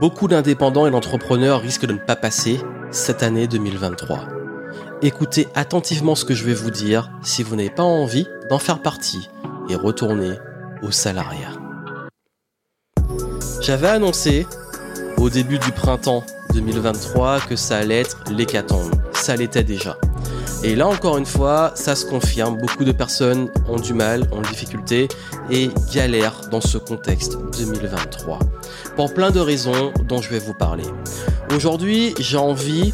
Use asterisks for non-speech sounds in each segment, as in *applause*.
Beaucoup d'indépendants et d'entrepreneurs risquent de ne pas passer cette année 2023. Écoutez attentivement ce que je vais vous dire si vous n'avez pas envie d'en faire partie et retourner au salariat. J'avais annoncé au début du printemps 2023 que ça allait être l'hécatombe. Ça l'était déjà. Et là encore une fois, ça se confirme, beaucoup de personnes ont du mal, ont des difficultés et galèrent dans ce contexte 2023. Pour plein de raisons dont je vais vous parler. Aujourd'hui, j'ai envie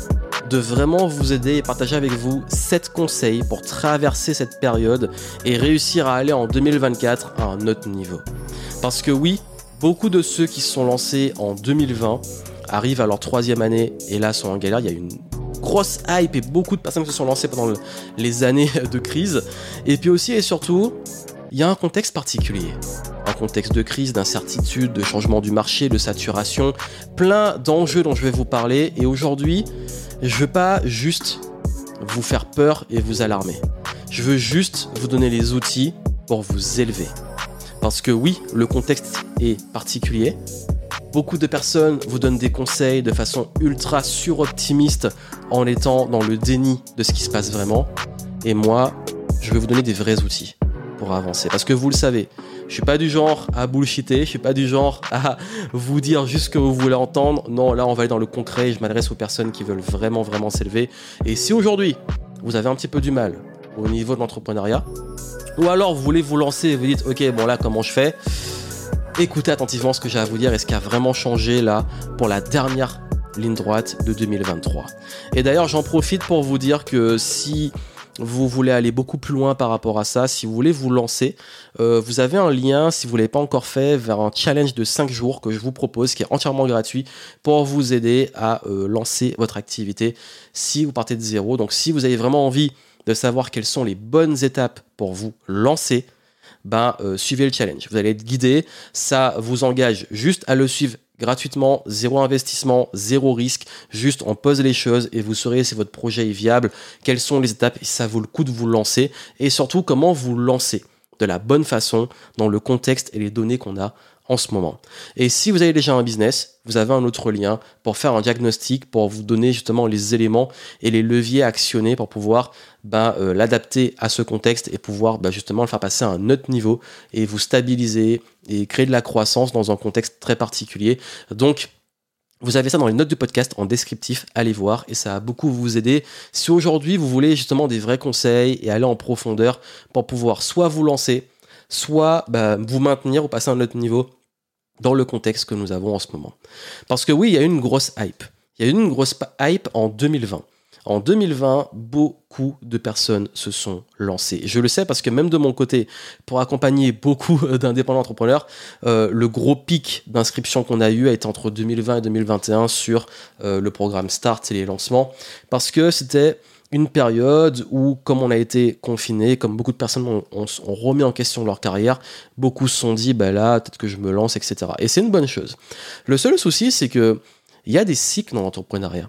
de vraiment vous aider et partager avec vous 7 conseils pour traverser cette période et réussir à aller en 2024 à un autre niveau. Parce que oui, beaucoup de ceux qui se sont lancés en 2020 arrivent à leur troisième année et là sont en galère. Il y a une grosse hype et beaucoup de personnes se sont lancées pendant les années *laughs* de crise. Et puis aussi et surtout, il y a un contexte particulier. Un contexte de crise, d'incertitude, de changement du marché, de saturation, plein d'enjeux dont je vais vous parler. Et aujourd'hui, je veux pas juste vous faire peur et vous alarmer. Je veux juste vous donner les outils pour vous élever. Parce que oui, le contexte est particulier, Beaucoup de personnes vous donnent des conseils de façon ultra suroptimiste en étant dans le déni de ce qui se passe vraiment. Et moi, je vais vous donner des vrais outils pour avancer. Parce que vous le savez, je suis pas du genre à bullshiter, je suis pas du genre à vous dire juste ce que vous voulez entendre. Non, là on va aller dans le concret, je m'adresse aux personnes qui veulent vraiment vraiment s'élever. Et si aujourd'hui vous avez un petit peu du mal au niveau de l'entrepreneuriat, ou alors vous voulez vous lancer et vous dites ok bon là comment je fais? Écoutez attentivement ce que j'ai à vous dire et ce qui a vraiment changé là pour la dernière ligne droite de 2023. Et d'ailleurs, j'en profite pour vous dire que si vous voulez aller beaucoup plus loin par rapport à ça, si vous voulez vous lancer, euh, vous avez un lien, si vous ne l'avez pas encore fait, vers un challenge de 5 jours que je vous propose, qui est entièrement gratuit, pour vous aider à euh, lancer votre activité si vous partez de zéro. Donc si vous avez vraiment envie de savoir quelles sont les bonnes étapes pour vous lancer, ben, euh, suivez le challenge. Vous allez être guidé. Ça vous engage juste à le suivre gratuitement, zéro investissement, zéro risque. Juste on pose les choses et vous saurez si votre projet est viable, quelles sont les étapes et ça vaut le coup de vous lancer et surtout comment vous lancer de la bonne façon dans le contexte et les données qu'on a en ce moment. Et si vous avez déjà un business, vous avez un autre lien pour faire un diagnostic, pour vous donner justement les éléments et les leviers actionnés pour pouvoir ben, euh, l'adapter à ce contexte et pouvoir ben, justement le faire passer à un autre niveau et vous stabiliser et créer de la croissance dans un contexte très particulier. Donc, vous avez ça dans les notes du podcast en descriptif, allez voir et ça va beaucoup vous aider. Si aujourd'hui vous voulez justement des vrais conseils et aller en profondeur pour pouvoir soit vous lancer, soit bah, vous maintenir ou passer à un autre niveau dans le contexte que nous avons en ce moment. Parce que oui, il y a une grosse hype. Il y a eu une grosse hype en 2020. En 2020, beaucoup de personnes se sont lancées. Je le sais parce que même de mon côté, pour accompagner beaucoup d'indépendants entrepreneurs, euh, le gros pic d'inscription qu'on a eu a été entre 2020 et 2021 sur euh, le programme Start et les lancements, parce que c'était une période où, comme on a été confiné, comme beaucoup de personnes ont, remis en question leur carrière, beaucoup se sont dit, bah là, peut-être que je me lance, etc. Et c'est une bonne chose. Le seul souci, c'est que il y a des cycles dans l'entrepreneuriat.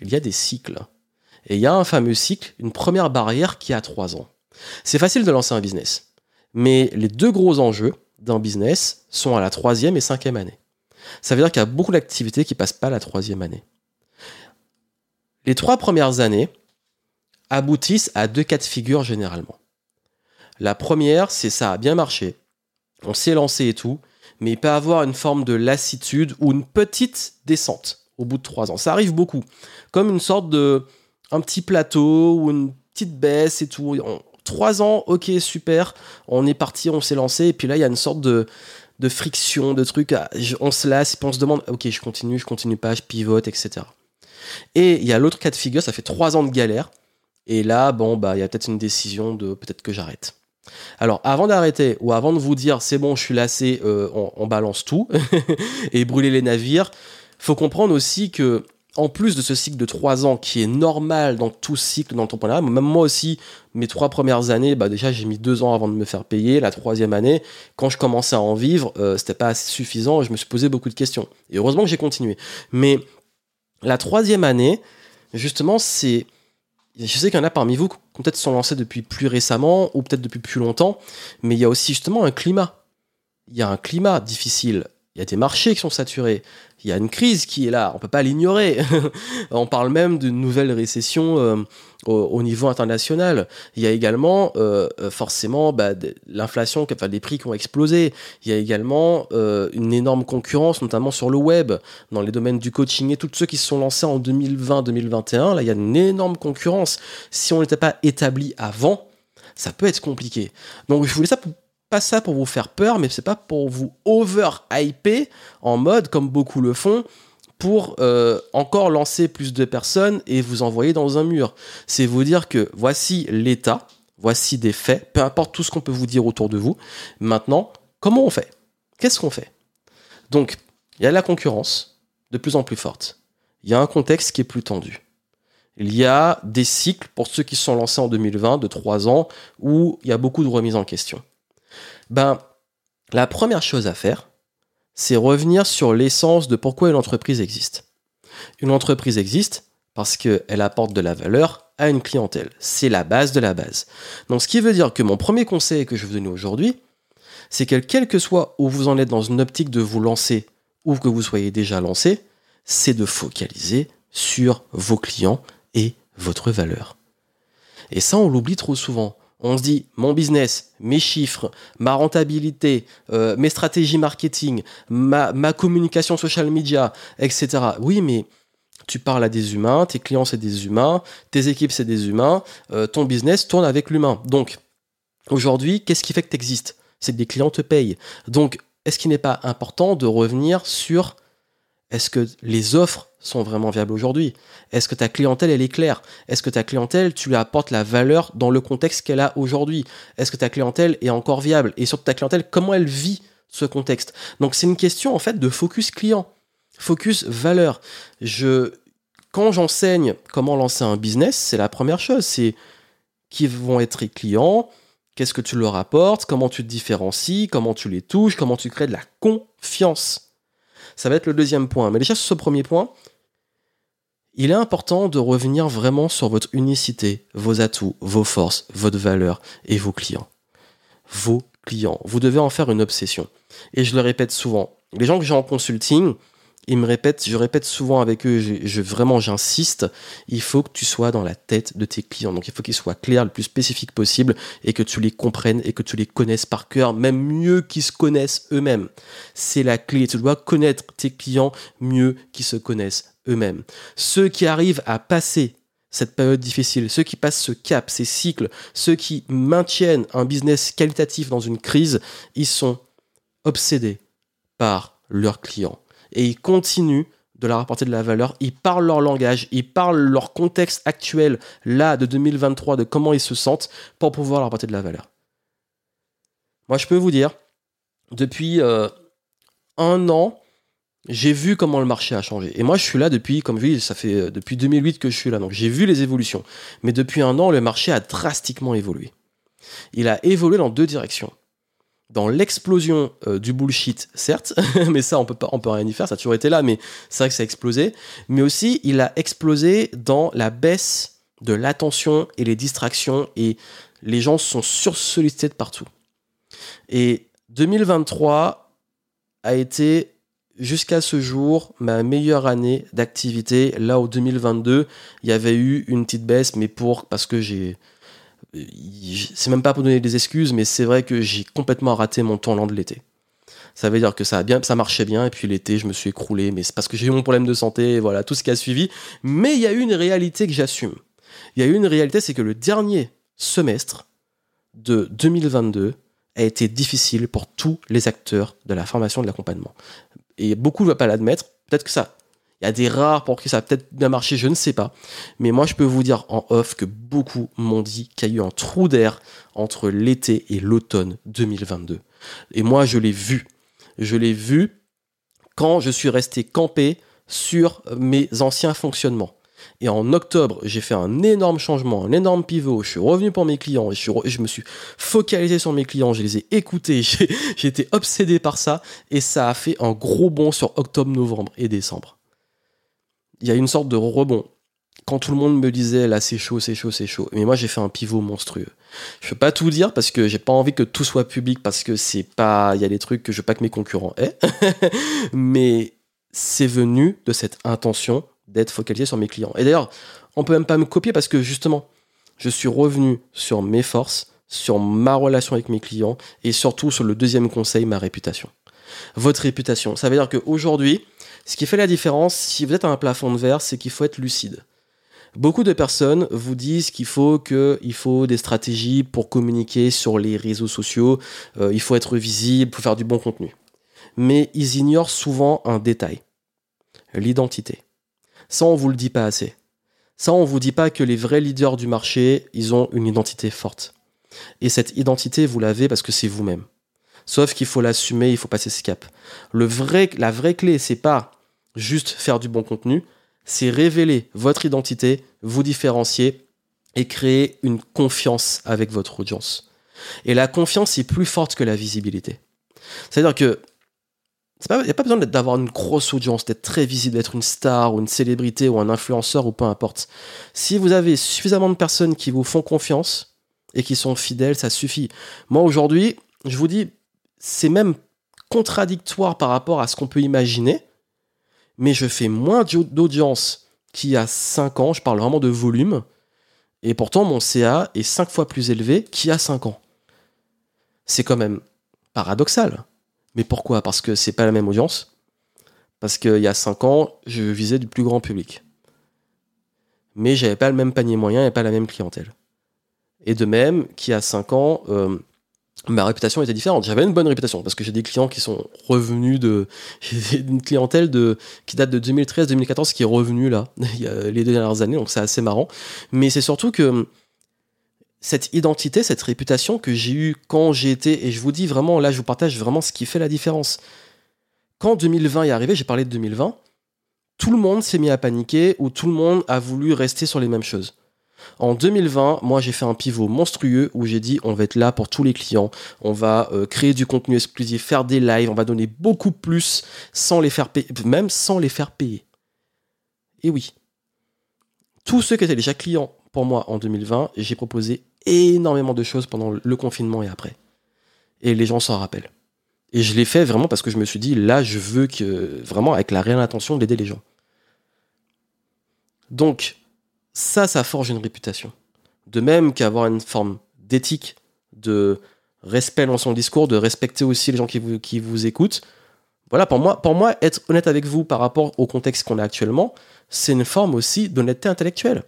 Il y a des cycles. Et il y a un fameux cycle, une première barrière qui a trois ans. C'est facile de lancer un business. Mais les deux gros enjeux d'un business sont à la troisième et cinquième année. Ça veut dire qu'il y a beaucoup d'activités qui passent pas la troisième année. Les trois premières années, aboutissent à deux cas de figure généralement. La première, c'est ça a bien marché, on s'est lancé et tout, mais il peut avoir une forme de lassitude ou une petite descente au bout de trois ans. Ça arrive beaucoup, comme une sorte de un petit plateau ou une petite baisse et tout. trois ans, ok, super, on est parti, on s'est lancé, et puis là, il y a une sorte de, de friction, de trucs, ah, on se lasse, et puis on se demande, ok, je continue, je continue pas, je pivote, etc. Et il y a l'autre cas de figure, ça fait trois ans de galère, et là, bon, bah, il y a peut-être une décision de peut-être que j'arrête. Alors, avant d'arrêter ou avant de vous dire c'est bon, je suis lassé, euh, on, balance tout *laughs* et brûler les navires, faut comprendre aussi que en plus de ce cycle de trois ans qui est normal dans tout cycle d'entrepreneuriat, même moi aussi, mes trois premières années, bah déjà j'ai mis deux ans avant de me faire payer. La troisième année, quand je commençais à en vivre, euh, c'était pas assez suffisant. Je me suis posé beaucoup de questions. Et heureusement que j'ai continué. Mais la troisième année, justement, c'est je sais qu'il y en a parmi vous qui peut-être sont lancés depuis plus récemment ou peut-être depuis plus longtemps, mais il y a aussi justement un climat. Il y a un climat difficile. Il y a des marchés qui sont saturés, il y a une crise qui est là, on peut pas l'ignorer. *laughs* on parle même d'une nouvelle récession euh, au, niveau international. Il y a également euh, euh, forcément bah, l'inflation, enfin, des prix qui ont explosé. Il y a également une énorme concurrence, notamment sur le web, dans les domaines du coaching et tous ceux qui se sont lancés en 2020-2021. Là, il y a une énorme concurrence. Si on n'était pas établi avant, ça peut être compliqué. Donc je voulais ça pour pas ça pour vous faire peur, mais c'est pas pour vous over-hyper en mode comme beaucoup le font pour euh, encore lancer plus de personnes et vous envoyer dans un mur. C'est vous dire que voici l'état, voici des faits, peu importe tout ce qu'on peut vous dire autour de vous. Maintenant, comment on fait? Qu'est-ce qu'on fait? Donc, il y a la concurrence de plus en plus forte. Il y a un contexte qui est plus tendu. Il y a des cycles pour ceux qui sont lancés en 2020 de 3 ans où il y a beaucoup de remises en question. Ben, la première chose à faire, c'est revenir sur l'essence de pourquoi une entreprise existe. Une entreprise existe parce qu'elle apporte de la valeur à une clientèle. C'est la base de la base. Donc ce qui veut dire que mon premier conseil que je vous donne aujourd'hui, c'est que quel que soit où vous en êtes dans une optique de vous lancer ou que vous soyez déjà lancé, c'est de focaliser sur vos clients et votre valeur. Et ça, on l'oublie trop souvent on se dit mon business, mes chiffres, ma rentabilité, euh, mes stratégies marketing, ma, communication social media, etc. Oui, mais tu parles à des humains, tes clients c'est des humains, tes équipes c'est des humains, euh, ton business tourne avec l'humain. Donc aujourd'hui, qu'est-ce qui fait que tu existes C'est que des clients te payent. Donc est-ce qu'il n'est pas important de revenir sur est-ce que les offres sont vraiment viables aujourd'hui? Est-ce que ta clientèle, elle est claire? Est-ce que ta clientèle, tu lui apportes la valeur dans le contexte qu'elle a aujourd'hui? Est-ce que ta clientèle est encore viable? Et surtout ta clientèle, comment elle vit ce contexte? Donc c'est une question en fait de focus client, focus valeur. Je, quand j'enseigne comment lancer un business, c'est la première chose, c'est qui vont être clients, qu'est-ce que tu leur apportes, comment tu te différencies, comment tu les touches, comment tu crées de la confiance. Ça va être le deuxième point. Mais déjà sur ce premier point, il est important de revenir vraiment sur votre unicité, vos atouts, vos forces, votre valeur et vos clients. Vos clients. Vous devez en faire une obsession. Et je le répète souvent. Les gens que j'ai en consulting, ils me répètent, je répète souvent avec eux, je, vraiment j'insiste, il faut que tu sois dans la tête de tes clients. Donc il faut qu'ils soient clairs, le plus spécifique possible, et que tu les comprennes et que tu les connaisses par cœur, même mieux qu'ils se connaissent eux-mêmes. C'est la clé. Tu dois connaître tes clients mieux qu'ils se connaissent eux-mêmes. Ceux qui arrivent à passer cette période difficile, ceux qui passent ce cap, ces cycles, ceux qui maintiennent un business qualitatif dans une crise, ils sont obsédés par leurs clients. Et ils continuent de leur apporter de la valeur, ils parlent leur langage, ils parlent leur contexte actuel, là, de 2023, de comment ils se sentent, pour pouvoir leur apporter de la valeur. Moi, je peux vous dire, depuis euh, un an, j'ai vu comment le marché a changé. Et moi, je suis là depuis, comme je dis, ça fait euh, depuis 2008 que je suis là. Donc, j'ai vu les évolutions. Mais depuis un an, le marché a drastiquement évolué. Il a évolué dans deux directions. Dans l'explosion euh, du bullshit, certes, *laughs* mais ça, on peut pas, on peut rien y faire. Ça a toujours été là, mais c'est vrai que ça a explosé. Mais aussi, il a explosé dans la baisse de l'attention et les distractions. Et les gens sont sursollicités de partout. Et 2023 a été jusqu'à ce jour, ma meilleure année d'activité, là au 2022, il y avait eu une petite baisse, mais pour parce que j'ai c'est même pas pour donner des excuses, mais c'est vrai que j'ai complètement raté mon temps lent de l'été. Ça veut dire que ça a bien, ça marchait bien, et puis l'été, je me suis écroulé, mais c'est parce que j'ai eu mon problème de santé, voilà, tout ce qui a suivi. Mais il y a une réalité que j'assume. Il y a eu une réalité, c'est que le dernier semestre de 2022 a été difficile pour tous les acteurs de la formation de l'accompagnement et beaucoup ne veulent pas l'admettre. Peut-être que ça, il y a des rares pour qui ça a peut-être bien marché, je ne sais pas. Mais moi, je peux vous dire en off que beaucoup m'ont dit qu'il y a eu un trou d'air entre l'été et l'automne 2022. Et moi, je l'ai vu. Je l'ai vu quand je suis resté campé sur mes anciens fonctionnements. Et en octobre, j'ai fait un énorme changement, un énorme pivot. Je suis revenu pour mes clients et je, me suis focalisé sur mes clients. Je les ai écoutés. *laughs* J'ai été obsédé par ça. Et ça a fait un gros bond sur octobre, novembre et décembre. Il y a une sorte de rebond quand tout le monde me disait là c'est chaud, c'est chaud, c'est chaud. Mais moi j'ai fait un pivot monstrueux. Je peux pas tout dire parce que j'ai pas envie que tout soit public parce que c'est pas, il y a des trucs que je veux pas que mes concurrents aient. *laughs* Mais c'est venu de cette intention d'être focalisé sur mes clients. Et d'ailleurs, on peut même pas me copier parce que justement, je suis revenu sur mes forces, sur ma relation avec mes clients et surtout sur le deuxième conseil, ma réputation. Votre réputation. Ça veut dire qu'aujourd'hui, ce qui fait la différence, si vous êtes à un plafond de verre, c'est qu'il faut être lucide. Beaucoup de personnes vous disent qu'il faut que des stratégies pour communiquer sur les réseaux sociaux, euh, il faut être visible, pour faire du bon contenu. Mais ils ignorent souvent un détail, l'identité. Ça, on vous le dit pas assez. Ça, on vous dit pas que les vrais leaders du marché, ils ont une identité forte. Et cette identité, vous l'avez parce que c'est vous-même. Sauf qu'il faut l'assumer, il faut passer ce cap. Le vrai, la vraie clé, c'est pas juste faire du bon contenu, c'est révéler votre identité, vous différencier et créer une confiance avec votre audience. Et la confiance est plus forte que la visibilité. C'est-à-dire que il n'y a pas besoin d'avoir une grosse audience, d'être très visible, d'être une star ou une célébrité ou un influenceur ou peu importe. Si vous avez suffisamment de personnes qui vous font confiance et qui sont fidèles, ça suffit. Moi aujourd'hui, je vous dis, c'est même contradictoire par rapport à ce qu'on peut imaginer mais je fais moins d'audience qu'il y a 5 ans, je parle vraiment de volume, et pourtant mon CA est 5 fois plus élevé qu'il y a 5 ans. C'est quand même paradoxal. Mais pourquoi? Parce que c'est pas la même audience. Parce qu'il y a 5 ans, je visais du plus grand public. Mais j'avais pas le même panier moyen et pas la même clientèle. Et de même, qu'il y a 5 ans, euh, ma réputation était différente. J'avais une bonne réputation parce que j'ai des clients qui sont revenus de. *laughs* Une clientèle de, qui date de 2013-2014 qui est revenue là, *laughs* les deux dernières années, donc c'est assez marrant. Mais c'est surtout que cette identité, cette réputation que j'ai eue quand j'ai été, et je vous dis vraiment, là je vous partage vraiment ce qui fait la différence. Quand 2020 est arrivé, j'ai parlé de 2020, tout le monde s'est mis à paniquer ou tout le monde a voulu rester sur les mêmes choses. En 2020, moi j'ai fait un pivot monstrueux où j'ai dit on va être là pour tous les clients, on va euh, créer du contenu exclusif, faire des lives, on va donner beaucoup plus sans les faire payer, même sans les faire payer. Et oui, tous ceux qui étaient déjà clients pour moi en 2020, j'ai proposé énormément de choses pendant le confinement et après. Et les gens s'en rappellent. Et je l'ai fait vraiment parce que je me suis dit, là, je veux que, vraiment, avec la réelle intention d'aider les gens. Donc, ça, ça forge une réputation. De même qu'avoir une forme d'éthique, de respect dans son discours, de respecter aussi les gens qui vous, qui vous écoutent. Voilà, pour moi, pour moi, être honnête avec vous par rapport au contexte qu'on a actuellement, c'est une forme aussi d'honnêteté intellectuelle.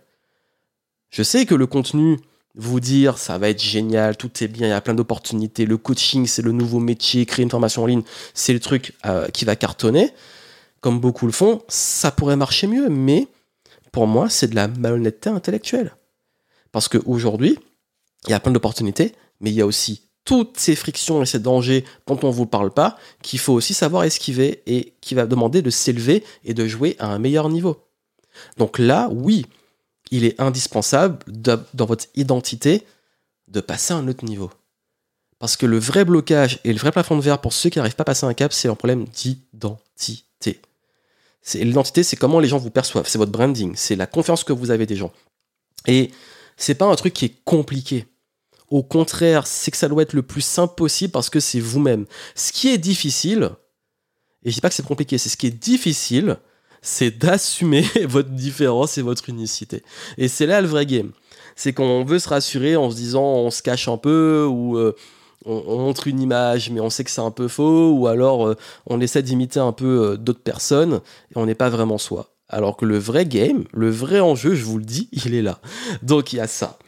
Je sais que le contenu, vous dire ça va être génial, tout est bien, il y a plein d'opportunités, le coaching c'est le nouveau métier, créer une formation en ligne, c'est le truc euh, qui va cartonner, comme beaucoup le font, ça pourrait marcher mieux, mais pour moi, c'est de la malhonnêteté intellectuelle. Parce qu'aujourd'hui, il y a plein d'opportunités, mais il y a aussi toutes ces frictions et ces dangers dont on ne vous parle pas, qu'il faut aussi savoir esquiver et qui va demander de s'élever et de jouer à un meilleur niveau. Donc là, oui, il est indispensable dans votre identité de passer à un autre niveau. Parce que le vrai blocage et le vrai plafond de verre pour ceux qui n'arrivent pas à passer un cap, c'est un problème d'identité. L'identité, c'est comment les gens vous perçoivent, c'est votre branding, c'est la confiance que vous avez des gens. Et c'est pas un truc qui est compliqué. Au contraire, c'est que ça doit être le plus simple possible parce que c'est vous-même. Ce qui est difficile, et je dis pas que c'est compliqué, c'est ce qui est difficile, c'est d'assumer *laughs* votre différence et votre unicité. Et c'est là le vrai game. C'est qu'on veut se rassurer en se disant on se cache un peu ou euh, on, montre une image, mais on sait que c'est un peu faux, ou alors euh, on essaie d'imiter un peu euh, d'autres personnes, et on n'est pas vraiment soi. Alors que le vrai game, le vrai enjeu, je vous le dis, *laughs* il est là. Donc il y a ça.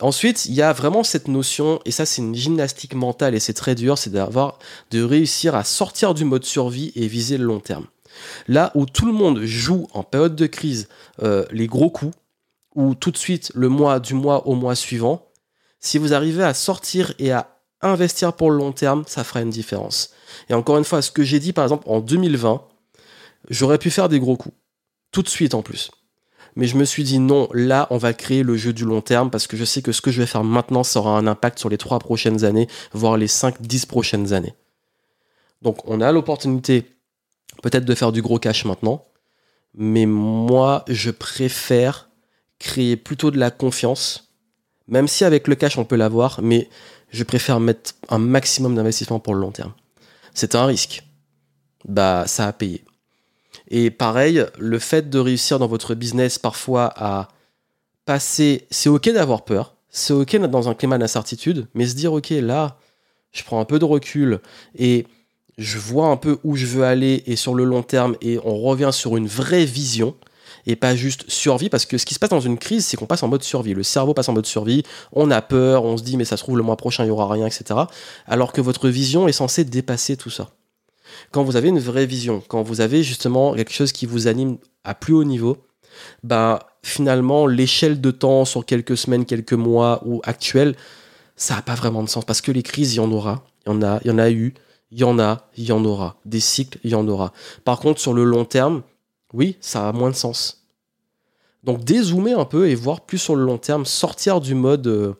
Ensuite, il y a vraiment cette notion, et ça c'est une gymnastique mentale et c'est très dur, c'est d'avoir de réussir à sortir du mode survie et viser le long terme. Là où tout le monde joue en période de crise euh, les gros coups, ou tout de suite le mois du mois au mois suivant, si vous arrivez à sortir et à investir pour le long terme, ça fera une différence. Et encore une fois, ce que j'ai dit par exemple en 2020, j'aurais pu faire des gros coups. Tout de suite en plus. Mais je me suis dit non, là on va créer le jeu du long terme parce que je sais que ce que je vais faire maintenant, ça aura un impact sur les trois prochaines années, voire les 5-10 prochaines années. Donc on a l'opportunité peut-être de faire du gros cash maintenant, mais moi je préfère créer plutôt de la confiance, même si avec le cash on peut l'avoir, mais je préfère mettre un maximum d'investissement pour le long terme. C'est un risque. Bah, ça a payé. Et pareil, le fait de réussir dans votre business parfois à passer, c'est ok d'avoir peur, c'est ok d'être dans un climat d'incertitude, mais se dire ok là, je prends un peu de recul et je vois un peu où je veux aller et sur le long terme et on revient sur une vraie vision et pas juste survie parce que ce qui se passe dans une crise c'est qu'on passe en mode survie. Le cerveau passe en mode survie on a peur on se dit mais ça se trouve le mois prochain il y aura rien etc alors que votre vision est censée dépasser tout ça. Quand vous avez une vraie vision quand vous avez justement quelque chose qui vous anime à plus haut niveau bah finalement l'échelle de temps sur quelques semaines quelques mois ou actuelle ça n'a pas vraiment de sens. Parce que les crises il y en aura. Y en a il y en a eu. Il y en a, il y en aura. Des cycles, il y en aura. Par contre, sur le long terme, oui, ça a moins de sens. Donc dézoomer un peu et voir plus sur le long terme, sortir du mode euh,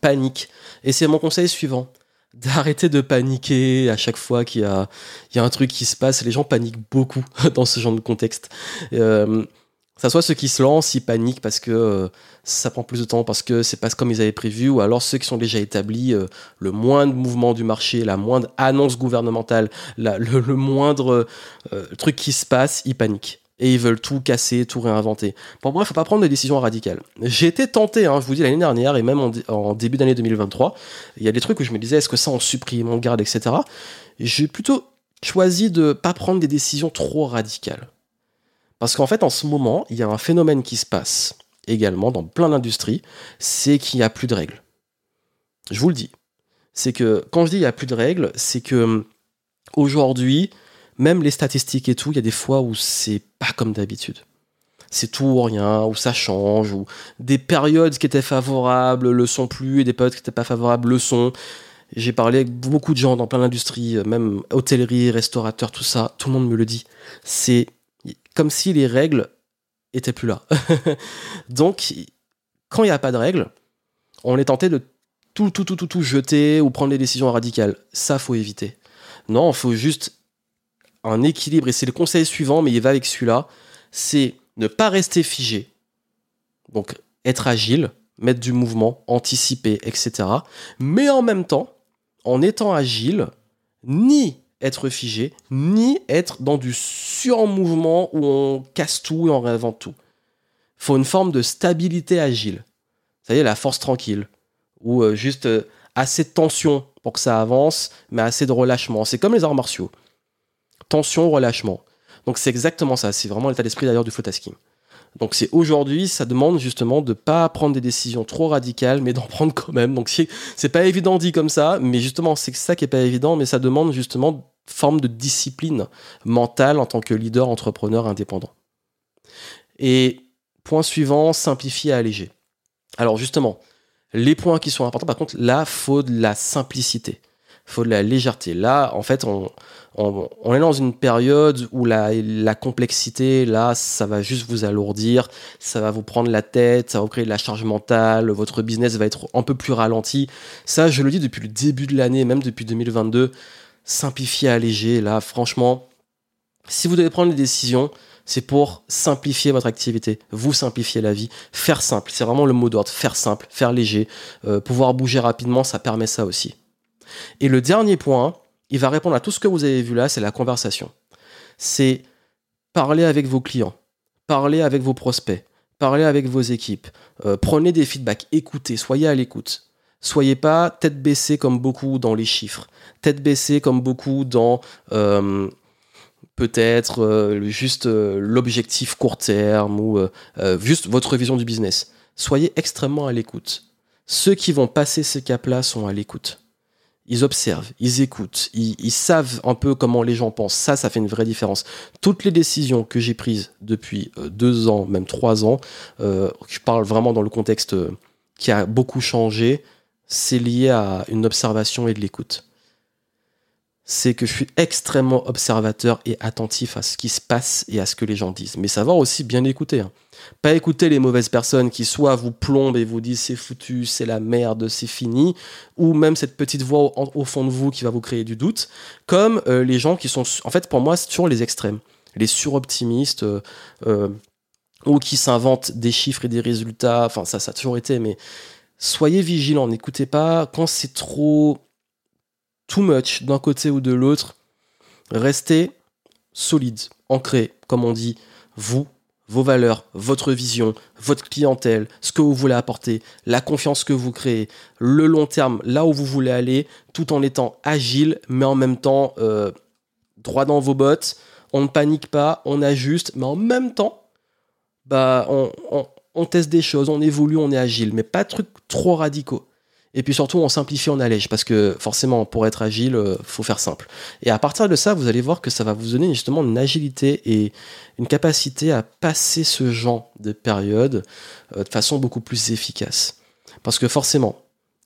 panique. Et c'est mon conseil suivant. *laughs* D'arrêter de paniquer à chaque fois qu'il y a, un truc qui se passe. Les gens paniquent beaucoup *laughs* dans ce genre de contexte. Euh, ça soit ceux qui se lancent, ils paniquent parce que euh, ça prend plus de temps, parce que c'est pas comme ils avaient prévu, ou alors ceux qui sont déjà établis, euh, le moindre mouvement du marché, la moindre annonce gouvernementale, *laughs* le, moindre euh, truc qui se passe, ils paniquent. Et ils veulent tout casser, tout réinventer. Pour moi, il faut pas prendre des décisions radicales. J'ai été tenté, hein, je vous dis, l'année dernière, et même en, début d'année 2023, il y a des trucs où je me disais, est-ce que ça on supprime, on garde, etc. J'ai plutôt choisi de pas prendre des décisions trop radicales. Parce qu'en fait, en ce moment, il y a un phénomène qui se passe également dans plein d'industries, c'est qu'il n'y a plus de règles. Je vous le dis. C'est que quand je dis il n'y a plus de règles, c'est que aujourd'hui, même les statistiques et tout, il y a des fois où c'est pas comme d'habitude. C'est tout ou rien, ou ça change, ou des périodes qui étaient favorables le sont plus, et des périodes qui n'étaient pas favorables le sont. J'ai parlé avec beaucoup de gens dans plein d'industries, même hôtellerie, restaurateur, tout ça, tout le monde me le dit. C'est comme si les règles étaient plus là. *laughs* Donc, quand il n'y a pas de règles, on est tenté de tout, tout, tout, tout, tout jeter ou prendre des décisions radicales. Ça, faut éviter. Non, il faut juste un équilibre, et c'est le conseil suivant, mais il va avec celui-là, c'est ne pas rester figé. Donc, être agile, mettre du mouvement, anticiper, etc. Mais en même temps, en étant agile, ni être figé, ni être dans du surmouvement où on casse tout et on réinvente tout. Faut une forme de stabilité agile. Est, la force tranquille. Ou euh, juste euh, assez de tension pour que ça avance, mais assez de relâchement. C'est comme les arts martiaux. Tension, relâchement. Donc c'est exactement ça. C'est vraiment l'état d'esprit d'ailleurs du flow. Donc c'est aujourd'hui, ça demande justement de ne pas prendre des décisions trop radicales, mais d'en prendre quand même. Donc c'est pas évident dit comme ça, mais justement c'est ça qui est pas évident, mais ça demande justement forme de discipline mentale en tant que leader entrepreneur indépendant. Et point suivant, simplifier, alléger. Alors justement, les points qui sont importants, par contre, là, faut de la simplicité, faut de la légèreté. Là, en fait, on, est dans une période où la, la, complexité, là, ça va juste vous alourdir, ça va vous prendre la tête, ça va vous créer de la charge mentale, votre business va être un peu plus ralenti. Ça, je le dis depuis le début de l'année, même depuis 2022 simplifier, alléger. Là, franchement, si vous devez prendre des décisions, c'est pour simplifier votre activité, vous simplifier la vie, faire simple. C'est vraiment le mot d'ordre, faire simple, faire léger, euh, pouvoir bouger rapidement, ça permet ça aussi. Et le dernier point, il va répondre à tout ce que vous avez vu là, c'est la conversation. C'est parler avec vos clients, parler avec vos prospects, parler avec vos équipes, euh, prenez des feedbacks, écoutez, soyez à l'écoute. Soyez pas tête baissée comme beaucoup dans les chiffres, tête baissée comme beaucoup dans euh, peut-être euh, juste euh, l'objectif court terme ou juste votre vision du business. Soyez extrêmement à l'écoute. Ceux qui vont passer ces caps-là sont à l'écoute. Ils observent, ils écoutent, ils, ils, savent un peu comment les gens pensent. Ça, ça fait une vraie différence. Toutes les décisions que j'ai prises depuis deux ans, même trois ans, je parle vraiment dans le contexte qui a beaucoup changé, c'est lié à une observation et de l'écoute. C'est que je suis extrêmement observateur et attentif à ce qui se passe et à ce que les gens disent. Mais savoir aussi bien écouter. Hein. Pas écouter les mauvaises personnes qui soit vous plombent et vous disent c'est foutu, c'est la merde, c'est fini, ou même cette petite voix au, fond de vous qui va vous créer du doute, comme euh, les gens qui sont... En fait, pour moi, toujours les extrêmes. Les suroptimistes, euh, euh, ou qui s'inventent des chiffres et des résultats. Enfin, ça, ça a toujours été, mais soyez vigilants. N'écoutez pas quand c'est trop too much d'un côté ou de l'autre. Restez solide, ancré, comme on dit, vous, vos valeurs, votre vision, votre clientèle, ce que vous voulez apporter, la confiance que vous créez, le long terme, là où vous voulez aller, tout en étant agile, mais en même temps euh, droit dans vos bottes. On ne panique pas, on ajuste, mais en même temps, bah, on, on teste des choses, on évolue, on est agile, mais pas de trucs trop radicaux. Et puis surtout, on simplifie, on allège, parce que forcément, pour être agile, euh, faut faire simple. Et à partir de ça, vous allez voir que ça va vous donner justement une agilité et une capacité à passer ce genre de période euh, de façon beaucoup plus efficace. Parce que forcément,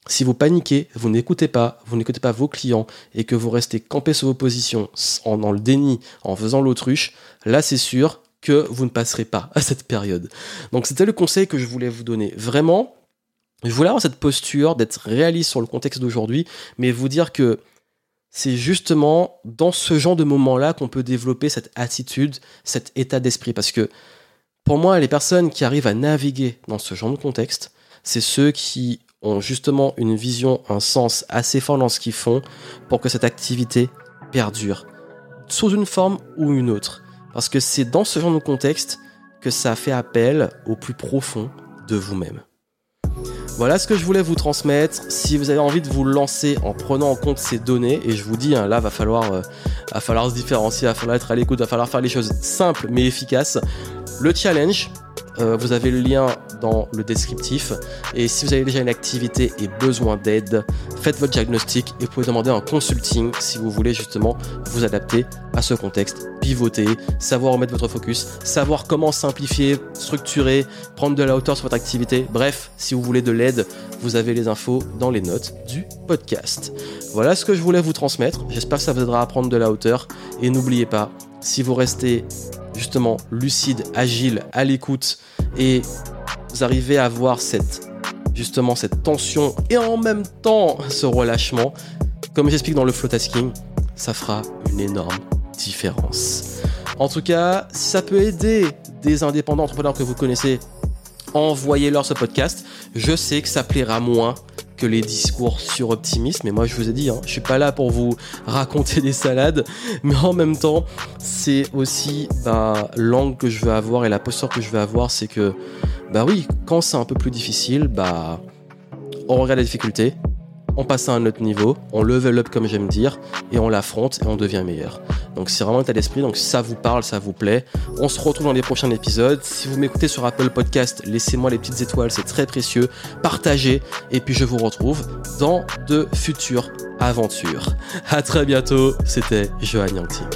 si vous paniquez, vous n'écoutez pas, vous n'écoutez pas vos clients et que vous restez campé sur vos positions en, dans le déni, en faisant l'autruche, là c'est sûr vous ne passerez pas à cette période. Donc c'était le conseil que je voulais vous donner. Vraiment, je voulais avoir cette posture d'être réaliste sur le contexte d'aujourd'hui, mais vous dire que c'est justement dans ce genre de moment-là qu'on peut développer cette attitude, cet état d'esprit. Parce que pour moi, les personnes qui arrivent à naviguer dans ce genre de contexte, c'est ceux qui ont justement une vision, un sens assez fort dans ce qu'ils font pour que cette activité perdure, sous une forme ou une autre. Parce que c'est dans ce genre de contexte que ça fait appel au plus profond de vous-même. Voilà ce que je voulais vous transmettre. Si vous avez envie de vous lancer en prenant en compte ces données, et je vous dis, hein, là, va falloir, euh, va falloir se différencier, va falloir être à l'écoute, va falloir faire les choses simples mais efficaces. Le challenge, euh, vous avez le lien dans le descriptif. Et si vous avez déjà une activité et besoin d'aide, faites votre diagnostic et vous pouvez demander un consulting si vous voulez justement vous adapter à ce contexte, pivoter, savoir remettre votre focus, savoir comment simplifier, structurer, prendre de la hauteur sur votre activité. Bref, si vous voulez de l'aide, vous avez les infos dans les notes du podcast. Voilà ce que je voulais vous transmettre. J'espère que ça vous aidera à prendre de la hauteur. Et n'oubliez pas, si vous restez justement lucide, agile, à l'écoute et vous à avoir cette justement cette tension et en même temps ce relâchement, comme j'explique dans le flow tasking, ça fera une énorme différence. En tout cas, si ça peut aider des indépendants entrepreneurs que vous connaissez, envoyez-leur ce podcast. Je sais que ça plaira moins que les discours sur optimisme. Mais moi, je vous ai dit, hein, je suis pas là pour vous raconter des salades, mais en même temps, c'est aussi bah, l'angle que je veux avoir et la posture que je veux avoir, c'est que, bah oui, quand c'est un peu plus difficile, bah, on regarde la difficulté, on passe à un autre niveau, on level up comme j'aime dire, et on l'affronte et on devient meilleur. Donc c'est vraiment un état d'esprit, donc ça vous parle, ça vous plaît. On se retrouve dans les prochains épisodes. Si vous m'écoutez sur Apple Podcast, laissez-moi les petites étoiles, c'est très précieux. Partagez, et puis je vous retrouve dans de futures aventures. À très bientôt, c'était Johan Yangting.